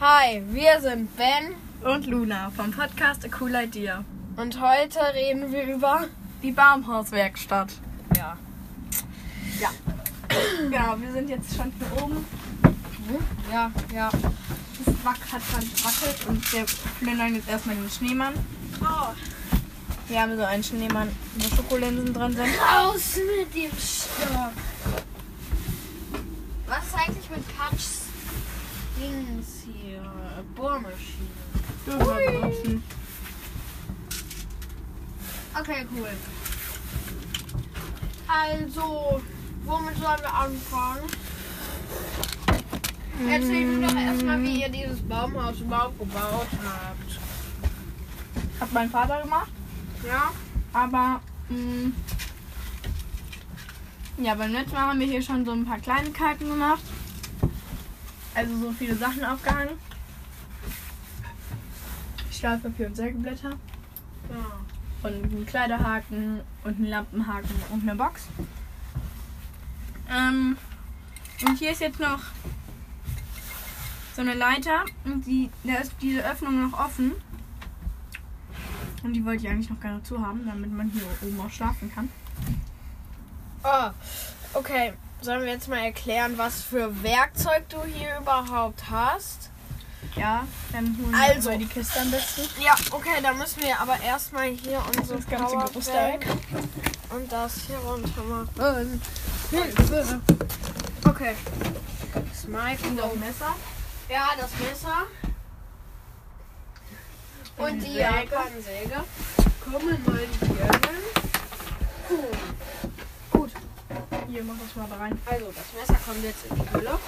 Hi, wir sind Ben Und Luna vom Podcast A Cool Idea. und heute reden wir über. Die Baumhauswerkstatt. Ja. Ja. genau, wir sind jetzt schon hier oben. Ja, ja. Das Wack hat gewackelt und wir plündern jetzt erstmal den Schneemann. Oh, Wir haben so einen Schneemann, wo Schokolinsen drin sind. raus mit dem Stock. Was ist eigentlich mit Patschs Dings? Bohrmaschine. Dürfen wir benutzen. Okay, cool. Also, womit sollen wir anfangen? Erzähl mir doch erstmal, wie ihr dieses Baumhaus überhaupt gebaut habt. Hat mein Vater gemacht, Ja? aber mh, ja, beim letzten Mal haben wir hier schon so ein paar Kleinigkeiten gemacht. Also so viele Sachen aufgehangen. Stahlpapier und Sägeblätter. Ja. und einen Kleiderhaken und einen Lampenhaken und eine Box. Ähm, und hier ist jetzt noch so eine Leiter und die, da ist diese Öffnung noch offen. Und die wollte ich eigentlich noch gerne zu haben, damit man hier oben auch schlafen kann. Oh, okay. Sollen wir jetzt mal erklären, was für Werkzeug du hier überhaupt hast? Ja, dann holen Also. wir die Kiste am besten. Ja, okay, dann müssen wir aber erstmal hier unsere Das ganze Gerüst weg. und das hier runter machen. Hilfe. Okay. Das Und Mikrofon. das Messer. Ja, das Messer. Und Und die die Säge. Japansäge. Kommen mal hier hin. Cool. Gut. Hier, mach das mal da rein. Also, das Messer kommt jetzt in die Hülle.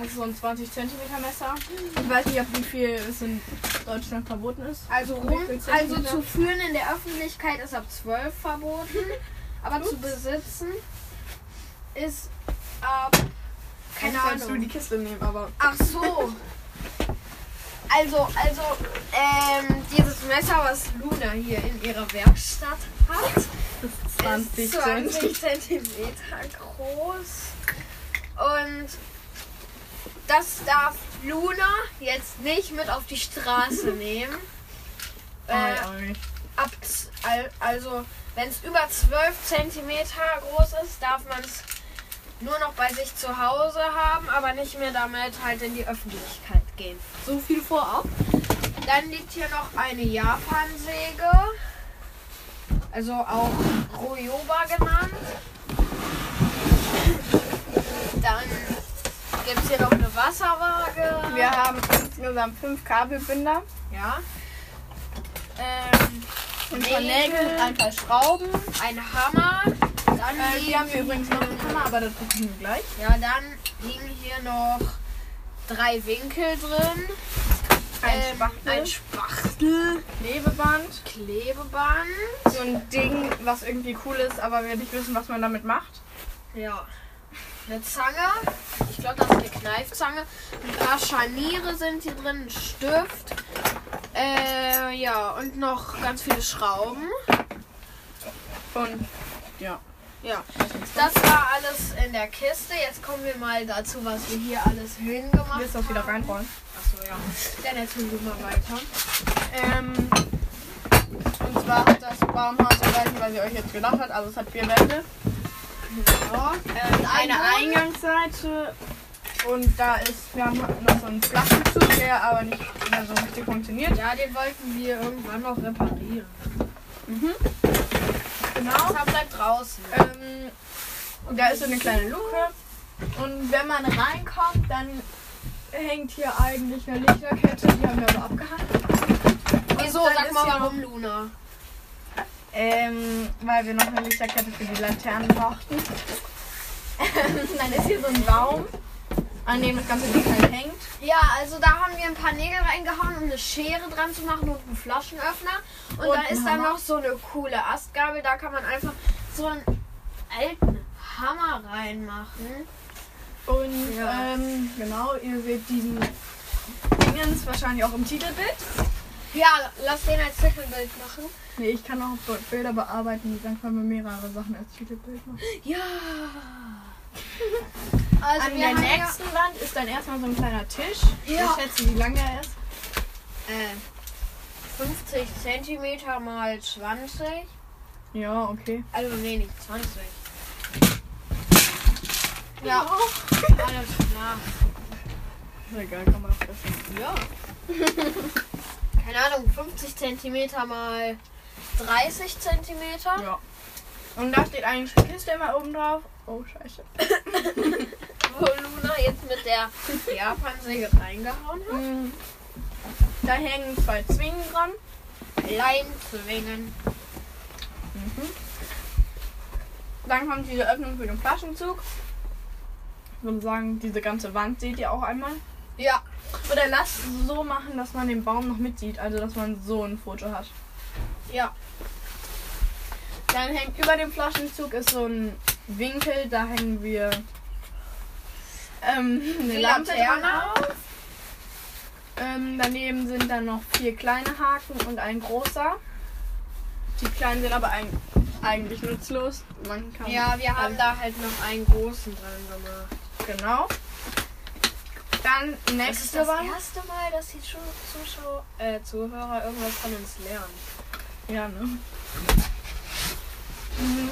Das ist so ein 20 cm Messer. Ich weiß nicht, ab wie viel es in Deutschland verboten ist. Also, rum, also zu führen in der Öffentlichkeit ist ab 12 verboten. Aber zu Ups. besitzen ist ab. Keine Eigentlich sollst du Ahnung. die Kiste nehmen, aber Ach so. Also, also, ähm, dieses Messer, was Luna hier in ihrer Werkstatt hat, ist 20 ist cm. 20 Zentimeter groß. Und das darf Luna jetzt nicht mit auf die Straße nehmen. Äh, auch nicht. ab, also, wenn es über 12 Zentimeter groß ist, darf man es nur noch bei sich zu Hause haben, aber nicht mehr damit halt in die Öffentlichkeit gehen. So viel vorab. Dann liegt hier noch eine Japansäge, also auch Royoba genannt. Dann gibt es hier noch eine Wasserwaage. Wir haben insgesamt fünf Kabelbinder, ja. Ähm, ein paar Nägel, ein paar Schrauben. ein Hammer. Dann Äh, hier haben wir übrigens noch einen Hammer, aber das gucken wir gleich. Ja, dann liegen hier noch drei Winkel drin. Ein Ähm, Spachtel. Ein Spachtel. Klebeband. Klebeband. So ein Ding, was irgendwie cool ist, aber wir nicht wissen, was man damit macht. Ja. Eine Zange. Ich glaube, das ist eine Kneifzange. Ein paar Scharniere sind hier drin. Ein Stift. Äh, ja, und noch ganz viele Schrauben. Und ja. Ja, das war alles in der Kiste. Jetzt kommen wir mal dazu, was wir hier alles hingemacht Willst du das wieder haben. reinrollen? Achso, ja. Dann erzählen wir mal weiter. Ähm, und zwar hat das Baumhaus, nicht, was ihr euch jetzt gedacht habt, also es hat vier Wände. Ja. Ähm, eine. Eingangsseite und da ist, wir haben noch so einen Flaschenzug, der aber nicht mehr so richtig funktioniert. Ja, den wollten wir irgendwann noch reparieren. Mhm. Genau. Das bleibt draußen. Ähm, da ist so eine kleine Luke und wenn man reinkommt, dann hängt hier eigentlich eine Lichterkette, die haben wir aber abgehangen. Wieso? Sag mal warum, Luna. Ähm, weil wir noch eine Lichterkette für die Laternen brauchten. dann ist hier so ein Baum, an dem das ganze Ding halt hängt. Ja, also da haben wir ein paar Nägel reingehauen, um eine Schere dran zu machen und einen Flaschenöffner. Und, Und da ist dann noch so eine coole Astgabel. Da kann man einfach so einen alten Hammer reinmachen. Und Ja. ähm, genau, ihr seht diesen Dingens wahrscheinlich auch im Titelbild. Ja, lass den als Titelbild machen. Nee, ich kann auch Bilder bearbeiten, dann können wir mehrere Sachen als Titelbild machen. Ja. Also An der haben ja- nächsten Wand ist dann erstmal so ein kleiner Tisch. Ja. Ich schätze, wie lang der ist. Äh, 50 Zentimeter mal 20. Ja, okay. Also nee, nicht 20. Ja, alles klar. Ist egal, kann man fressen. Ja. Keine Ahnung, 50 Zentimeter mal 30 Zentimeter. Ja. Und da steht eigentlich eine Kiste immer oben drauf. Oh, scheiße. Wo Luna jetzt mit der Japansäge reingehauen hat. Mhm. Da hängen zwei Zwingen dran. Leimzwingen. Mhm. Dann kommt diese Öffnung für den Flaschenzug. Ich würde sagen, diese ganze Wand seht ihr auch einmal. Ja. Oder lasst es so machen, dass man den Baum noch mitsieht. Also, dass man so ein Foto hat. Ja. Dann hängt über dem Flaschenzug ist so ein Winkel. Da hängen wir ähm, eine Die Lampe Laterne dran auf. Ähm, daneben sind dann noch vier kleine Haken und ein großer. Die kleinen sind aber eig- eigentlich nutzlos. Man kann Ja, wir haben da halt noch einen großen dran gemacht. Genau. Dann Das ist nächste das Wand. erste Mal, dass die Zuschauer, äh, Zuhörer irgendwas von uns lernen. Ja, ne? Mhm.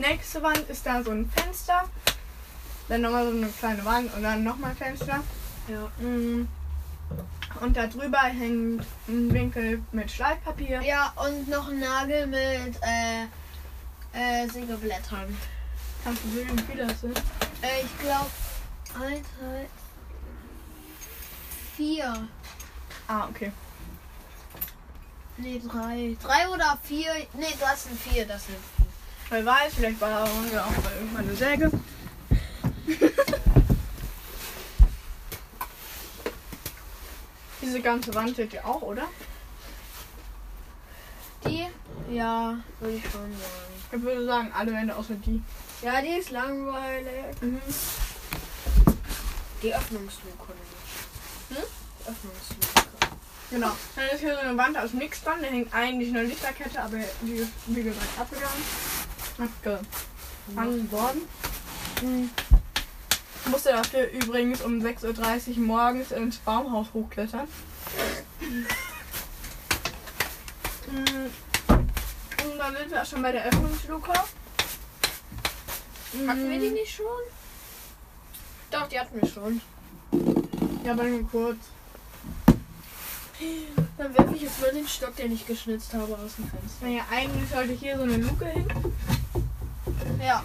Nächste Wand ist da so ein Fenster. Dann nochmal so eine kleine Wand und dann nochmal Fenster. Ja. Mhm. Und da drüber hängt ein Winkel mit Schleifpapier. Ja, und noch ein Nagel mit, äh, äh, Sägeblättern. Kannst du sehen, wie viele das sind? Äh, ich glaube, eins, zwei, vier. Ah, okay. Nee, drei. Drei oder vier. Nee, das sind vier, das sind. Wer weiß, vielleicht war ja auch mal irgendwann eine Säge. Diese ganze Wand seht ihr auch, oder? Die? Ja, würde ich schon sagen. Ich würde sagen, alle Wände außer die. Ja, die ist langweilig. Mhm. Die Öffnungsluke. Hm? Die Öffnungsluke. Genau. Dann ist hier so eine Wand aus nichts dran. Da hängt eigentlich eine Lichterkette, aber die ist wie gesagt abgegangen. Abgefangen worden. Mhm. Ich musste dafür übrigens um 6.30 Uhr morgens ins Baumhaus hochklettern. Mhm. Und dann sind wir auch schon bei der Öffnungsluke. Hatten wir die nicht schon? Doch, die hatten wir schon. Ja, aber nur kurz. Dann werfe ich jetzt mal den Stock, den ich geschnitzt habe, aus dem Fenster. Naja, eigentlich sollte hier so eine Luke hin. Ja.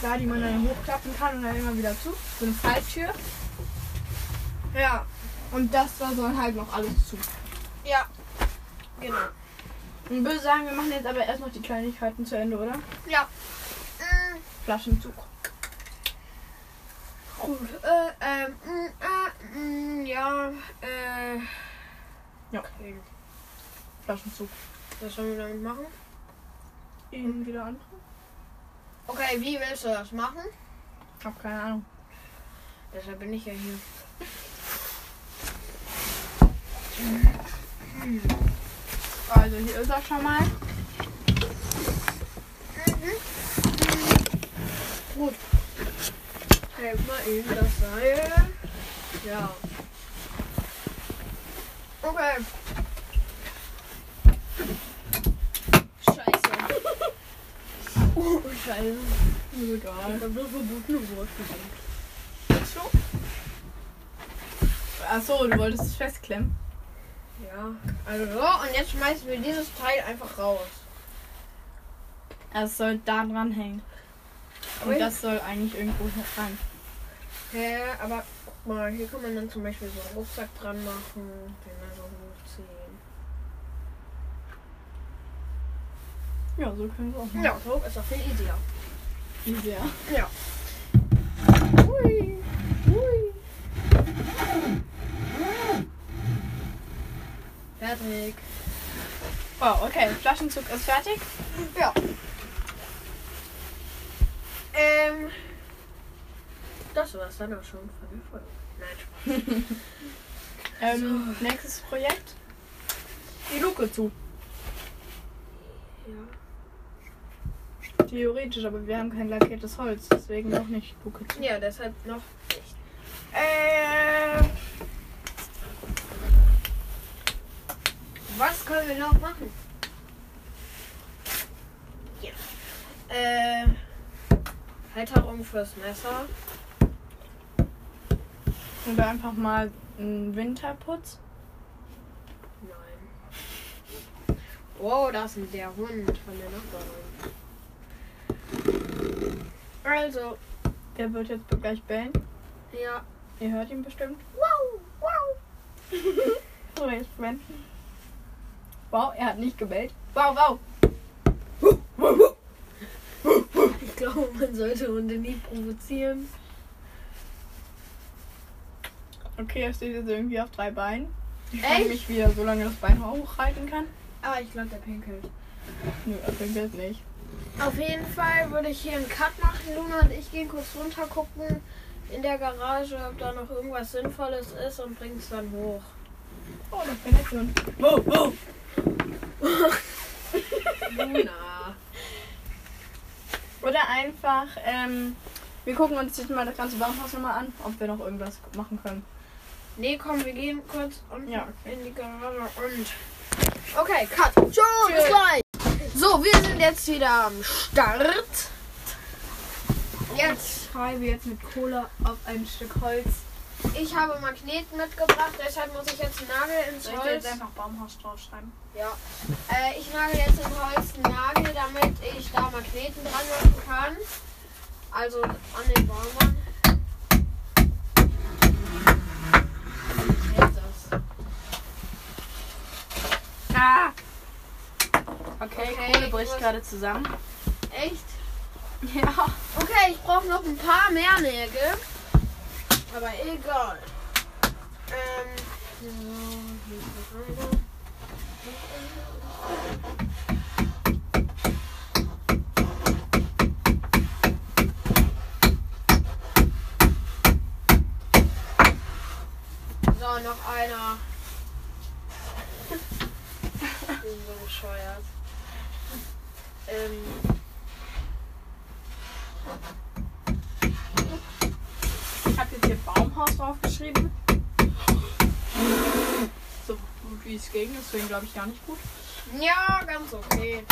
Da, die man dann hochklappen kann und dann immer wieder zu. So eine Falltür. Ja. Und das war so halt noch alles zu. Ja. Genau. Und ich würde sagen, wir machen jetzt aber erst noch die Kleinigkeiten zu Ende, oder? Ja. Flaschenzug. Gut. Äh, äh, mm, ja, äh. Ja. Okay. Flaschenzug. Was sollen wir damit machen? Ihn wieder an. Okay, wie willst du das machen? Ich hab keine Ahnung. Deshalb bin ich ja hier. Also hier ist er schon mal. Gut. Halt mal eben das Seil. Ja. Okay. Scheiße. Oh, Scheiße. Ist egal. Ich hab das verbotene gesagt. Willst du? Achso, du wolltest es festklemmen. Ja. Also so, und jetzt schmeißen wir dieses Teil einfach raus. Es soll da dran hängen. Und das soll eigentlich irgendwo rein. Hä, aber guck mal, hier kann man dann zum Beispiel so einen Rucksack dran machen, den dann so hochziehen. Ja, so können wir auch machen. Ja, so ist doch viel easier. Sehr. Ja. Hui. Hui. Fertig. Oh, okay. Flaschenzug ist fertig. Ja. Ähm. Das war's dann auch schon von der Folge. Nein, Spaß. Ähm, nächstes Projekt. Die Luke zu. Ja. Theoretisch, aber wir haben kein lackiertes Holz, deswegen noch nicht Luke zu. Ja, deshalb noch nicht. Äh, Was können wir noch machen? Ja. Äh, Halterung fürs Messer. Oder einfach mal einen Winterputz. Nein. Wow, das ist der Hund von der Nachbarin. Also, Der wird jetzt gleich bellen. ja. Ihr hört ihn bestimmt. Wow, wow. So, jetzt Ben. Wow, er hat nicht gebellt. Wow, wow. Ich glaube, man sollte Hunde nie provozieren. Okay, er steht jetzt irgendwie auf drei Beinen. Ich Echt? frage mich, wie er so lange das Bein hochhalten kann. Aber ich glaube, der pinkelt. Nö, er pinkelt nicht. Auf jeden Fall würde ich hier einen Cut machen. Luna und ich gehen kurz runter gucken in der Garage, ob da noch irgendwas Sinnvolles ist und bringen es dann hoch. Oh, das bin jetzt schon. Wow, wow. Luna. Oder einfach, ähm, wir gucken uns jetzt mal das ganze Baumhaus nochmal an, ob wir noch irgendwas machen können. Nee, komm, wir gehen kurz unten Ja, in die Garage und. Okay, Cut. Schon, bis gleich. So, wir sind jetzt wieder am Start. Jetzt, Ich schreibe jetzt mit Cola auf ein Stück Holz. ich habe Magneten mitgebracht, deshalb muss ich jetzt einen Nagel ins Soll ich Holz. jetzt einfach Baumhaus draufschreiben? Ja. Äh, ich nagel jetzt im Holz einen Nagel, damit ich da Magneten dran machen kann. Also an den Baum Okay, Okay, Kohle bricht gerade zusammen. Echt? Ja. Okay, ich brauche noch ein paar mehr Nägel. Aber egal. Ähm. so, hier ist noch einer. So, noch einer. Ich bin so bescheuert. Ähm. Ich habe jetzt hier Baumhaus draufgeschrieben. So gut wie es ging, deswegen glaube ich gar nicht gut. Ja, ganz okay.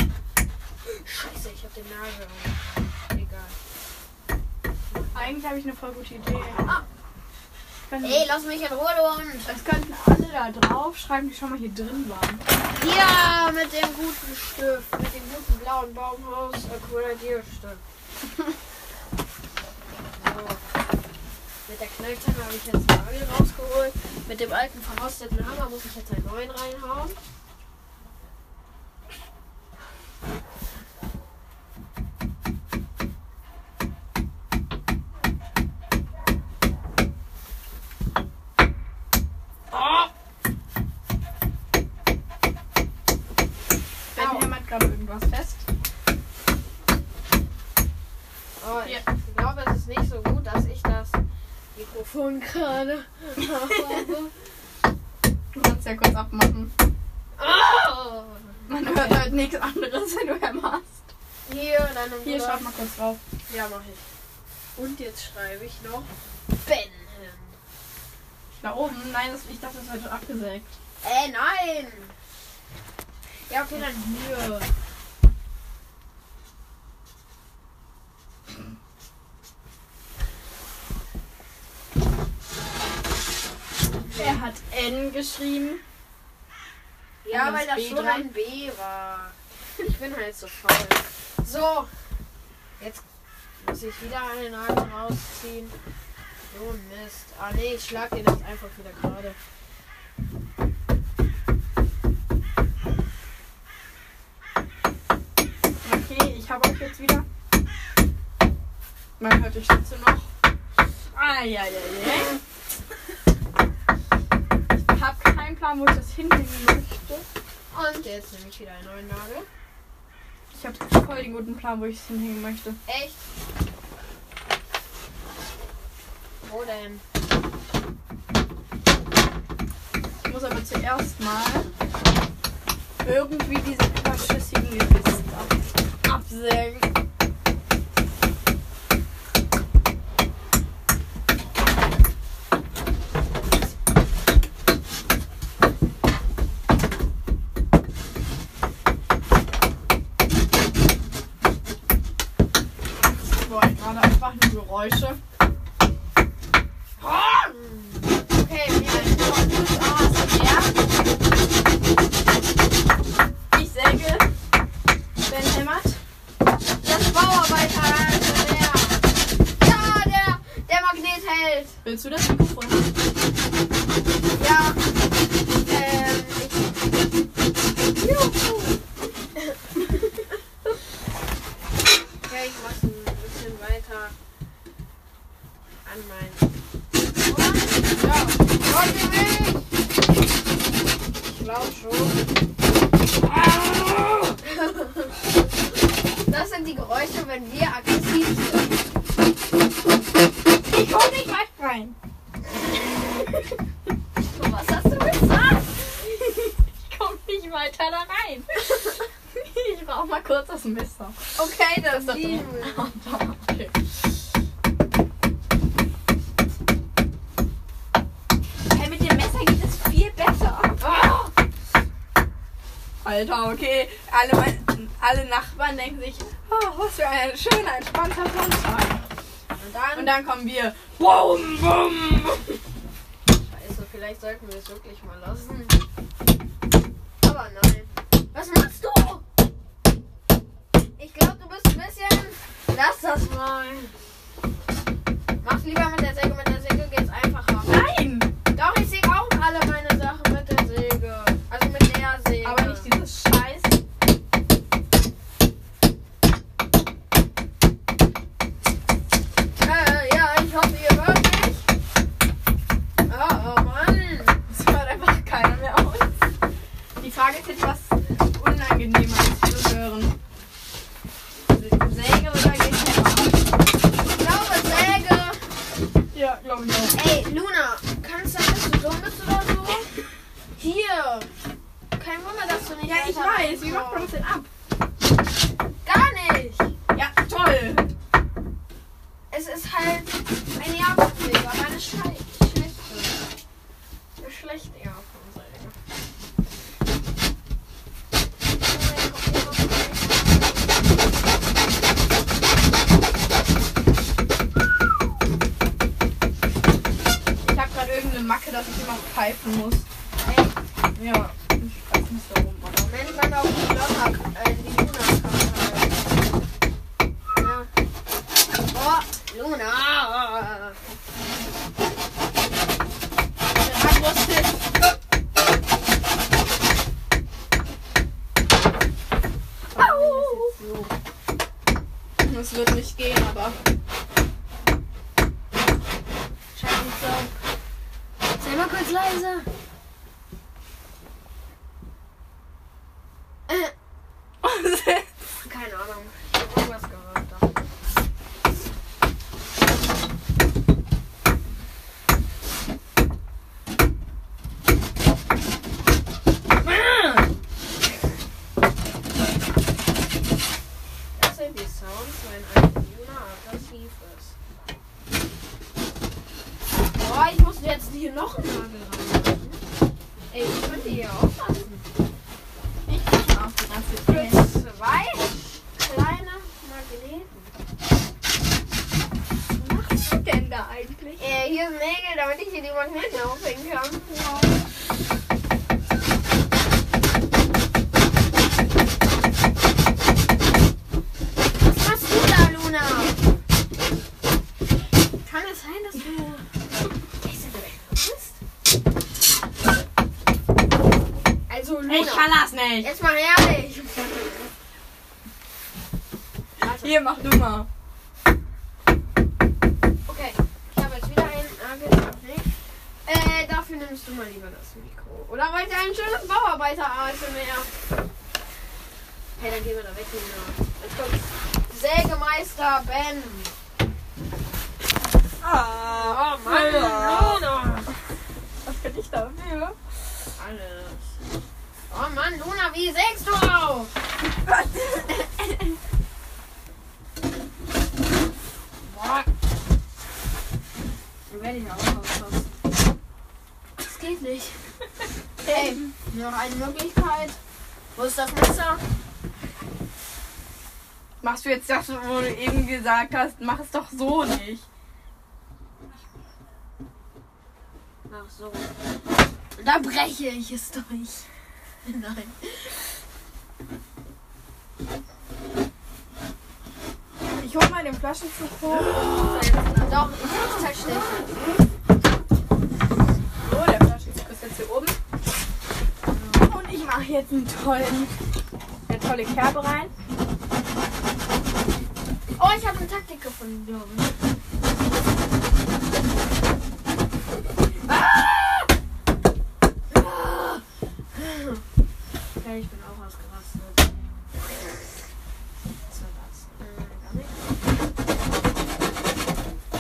Scheiße, ich hab den Nagel. Egal. Eigentlich habe ich eine voll gute Idee. Ah. Können- Ey, lass mich in Ruhe, du Hund. Es könnten alle da drauf schreiben, die schon mal hier drin waren. Ja, mit dem guten Stift. Mit dem guten blauen Baumhaus Aquaradierstift. so. Mit der Kneifzange habe ich jetzt einen Nagel rausgeholt. Mit dem alten verrosteten Hammer muss ich jetzt einen neuen reinhauen. Gerade irgendwas fest. Oh, ich Ja. glaube, es ist nicht so gut, dass ich das Mikrofon gerade habe. Du kannst ja kurz abmachen. Oh. Man hört halt nichts anderes, wenn du hämmerst. Hier, deine Hier, Bruder. schreib mal kurz drauf. Ja, mach ich. Und jetzt schreibe ich noch Ben. Da oben? Nein, das, ich dachte, das wird abgesägt. Äh, nein. Ja, okay, dann hier. Er hat N geschrieben. Ja, weil das schon ein B war. Ich bin halt so faul. So. Jetzt muss ich wieder einen Nagel rausziehen. So Mist. Ah nee, ich schlag den jetzt einfach wieder gerade. Okay, ich habe euch jetzt wieder. Man hört die Schütze noch. Eieiei. Ich habe keinen Plan, wo ich das hinlegen möchte. Und jetzt nehme ich wieder einen neuen Nagel. Ich habe voll den guten Plan, wo ich es hinhängen möchte. Echt? Wo denn? Ich muss aber zuerst mal irgendwie diese überschüssigen Gewissen ab absägen. Geräusche. Okay, wir Ah, Ich säge. Ben hämmert. das Bauarbeiter. Also der. Ja, der, der Magnet hält. Willst du das Mikrofon haben? Ja. Ähm, ich. Juhu. Okay, ich mach's ein bisschen weiter an mein. Ja, wollt ihr mich? Ich glaube schon. Das sind die Geräusche, wenn wir aggressiv sind. Ich komm nicht weit rein. Ich brauch mal kurz das Messer. Okay, das Das ist lieben. Okay. Hey, mit dem Messer geht es viel besser. Alter, okay. Alle, alle Nachbarn denken sich, oh, was für ein schöner, entspannter Sonntag. Und dann, Und dann kommen wir. Bum, bum. Scheiße, vielleicht sollten wir es wirklich mal lassen. Aber nein. Was machst du? Bist ein bisschen. Lass das mal. Mach's lieber mit der Säge. Mit der Säge geht's einfacher. Nein! Ja, glaube ich auch. Ey, Luna, kann es sein, dass du dumm bist oder so? Hier. Kein Wunder, dass du nicht Ja, ich weiß. Wie macht man das denn ab? Gar nicht. Ja, toll. Es ist halt eine Jahrbuchsäge, aber eine Schei schlechte. Eine schlechte Jahrbuchsäge. Ich habe gerade irgendeine Macke, pfeifen muss. Ey, Ja, ich weiß nicht warum, aber. Wenn man auf die Lotter, äh, die Luna kann. Ja. Oh, Luna. Abrüstet. So. Das wird nicht gehen, aber. Scheiße, nicht so. Sei mal kurz leise. Äh, keine Ahnung. Ich hab irgendwas gehört. Da. Das sind die Sounds, wenn ein Luna aggressiv ist. Boah, ich muss jetzt hier noch einen Nagel rein. Ey, ich könnte hier aufpassen. Ich auf die ganze Für zwei kleine Magneten. Was machst du denn da eigentlich? Äh, hier sind Nägel, damit ich hier die Magneten aufhängen kann. Was machst du da, Luna? Kann es sein, dass du. Ist du echt bist? Also, Luna. Ich kann das nicht. Jetzt mal ehrlich. Warte. Hier, mach du mal. Okay, ich habe jetzt wieder einen Nagelabknick. Äh, dafür nimmst du mal lieber das Mikro. Oder wollt ihr ein schönes Bauarbeiter-ASMR? Hey, dann gehen wir da weg. Jetzt kommt Sägemeister Ben. Ah, Oh Mann, Luna. Was bin ich dafür? Alles. Oh Mann, Luna, wie sägst du auf? Boah. Dann werde ich auch aufpassen. Das geht nicht. Okay, noch eine Möglichkeit. Wo ist das Messer? Machst du jetzt das, wo du eben gesagt hast, mach es doch so nicht. Mach so. Da breche ich es durch. Nein. Ich hole mal den Flaschenzug hoch. Doch, ich zersteche. Jetzt einen tollen, eine tolle Kerbe rein. Oh, ich habe eine Taktik gefunden, glaube ich. Okay, ich bin auch ausgerastet. Was war das? Äh.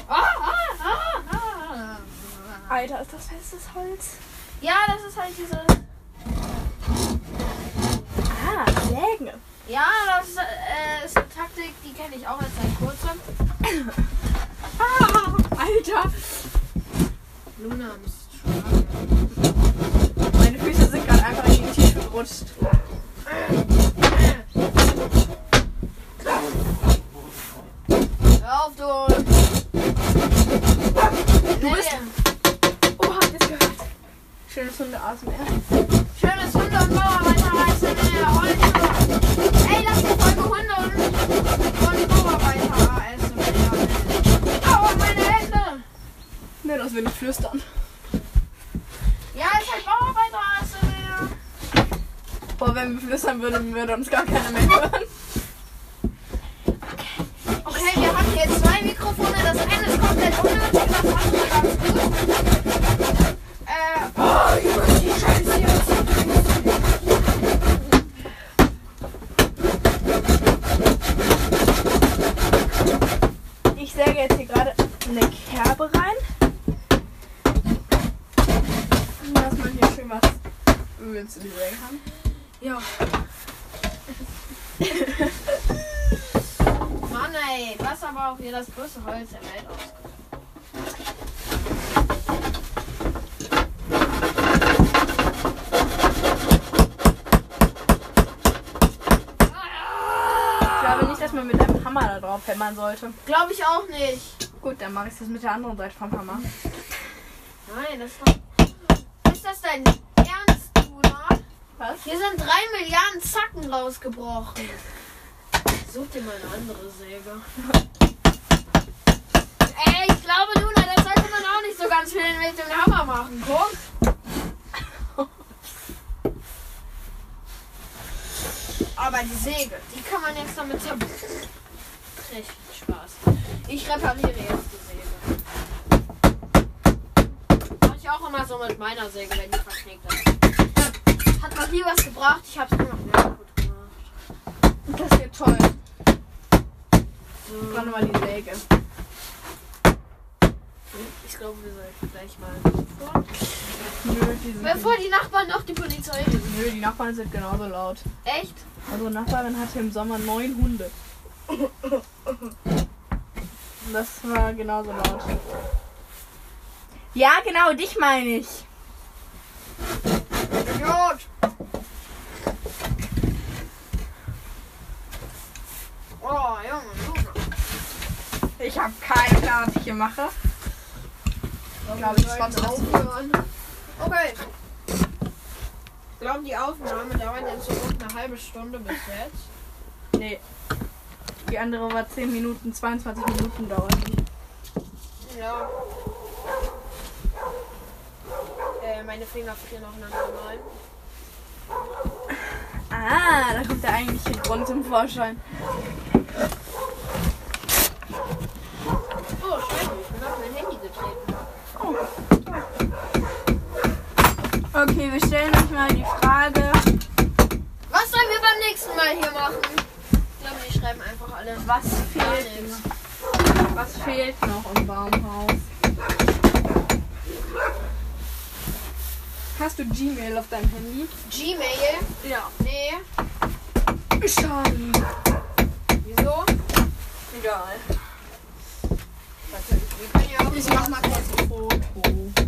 Ah, ah, ah, ah. Alter, ist das festes Holz? Ja, das ist halt diese. Ah, Sägen. Ja, das ist, äh, ist eine Taktik, die kenne ich auch erst seit kurzem. Ah, Alter. Luna muss schlagen. Meine Füße sind gerade einfach in die Tiefe gerutscht. Hör auf, du! Du bist- Oh, habt ihr es gehört? Schönes Hunde-ASMR. Schönes Hunde und Bauarbeiter heißt in der heute. Ey, lass die Folge Hunde und, und Bauarbeiter ASMR. Aua, meine Hände! Ne, das will ich flüstern. Ja, ist halt Bauarbeiter ASMR. Boah, würden, würde uns gar keiner mehr hören. Okay, wir haben hier zwei Mikrofone. Das eine ist komplett unnötig, das andere ganz gut. Äh, oh, über die Scheiße jetzt. Ich säge jetzt hier gerade eine Kerbe rein. Dass man hier schön was Öl zu die Säge haben. Ja. Mann ey, was aber auch hier das größte Holz der Welt ausgesucht. Ich glaube nicht, dass man mit einem Hämmern sollte. Glaube ich auch nicht. Gut, dann mache ich das mit der anderen Seite vom Hammer. Nein, das ist doch. Ist das dein Ernst, Bruder? Was? Hier sind drei Milliarden Zacken rausgebrochen. Such dir mal eine andere Säge. Ey, ich glaube, Luna, das sollte man auch nicht so ganz viel mit dem Hammer machen. Guck. Aber die Säge, die kann man jetzt damit zerbrechen. Richtig Spaß. Ich repariere jetzt die Säge. Mach ich auch immer so mit meiner Säge, wenn die verknickt ist. Hat noch nie was gebracht, ich hab's immer noch nicht gut gemacht. Das wird toll. So. Dann mal die Säge. Ich glaube, wir sollten gleich mal vor. Nö, die sind Bevor die Nachbarn noch die Polizei rufen. Nö, die Nachbarn sind genauso laut. Echt? Unsere Nachbarin hatte im Sommer neun Hunde. Das war genauso laut. Ja, genau, dich meine ich. Idiot! Oh, Junge, Junge. Ich habe keine Plan, was ich hier mache. Ich glaube, ich sollten das. Okay. Ich glaube, die Aufnahme dauert jetzt so gut eine halbe Stunde bis jetzt. Nee. Die andere war 10 Minuten, 22 Minuten dauert die. Ja. Äh, meine Finger frieren aufeinander rein. Ah, da kommt der eigentliche Grund zum Vorschein. Oh, scheiße, ich bin auf mein Handy getreten. Okay, wir stellen euch mal die Frage, Was sollen wir beim nächsten Mal hier machen? Glaube, die schreiben einfach alle. was fehlt, nichts. was fehlt noch im Baumhaus? Hast du Gmail auf deinem Handy? Gmail? Ja. Nee. Schade. Wieso? Egal. Wir Ich mach mal kurz ein Foto.